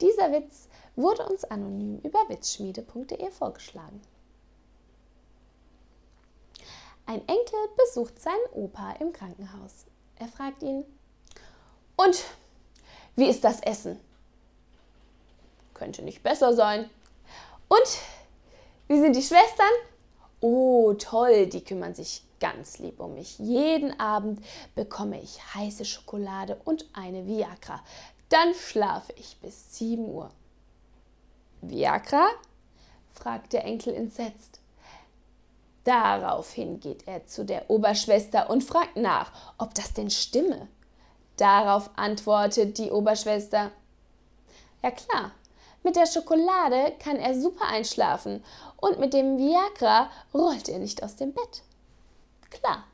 Dieser Witz wurde uns anonym über witzschmiede.de vorgeschlagen. Ein Enkel besucht seinen Opa im Krankenhaus. Er fragt ihn, und wie ist das Essen? Könnte nicht besser sein. Und wie sind die Schwestern? Oh, toll, die kümmern sich ganz lieb um mich. Jeden Abend bekomme ich heiße Schokolade und eine Viagra. Dann schlafe ich bis 7 Uhr. Viagra? fragt der Enkel entsetzt. Daraufhin geht er zu der Oberschwester und fragt nach, ob das denn stimme. Darauf antwortet die Oberschwester, ja klar, mit der Schokolade kann er super einschlafen und mit dem Viagra rollt er nicht aus dem Bett. Klar.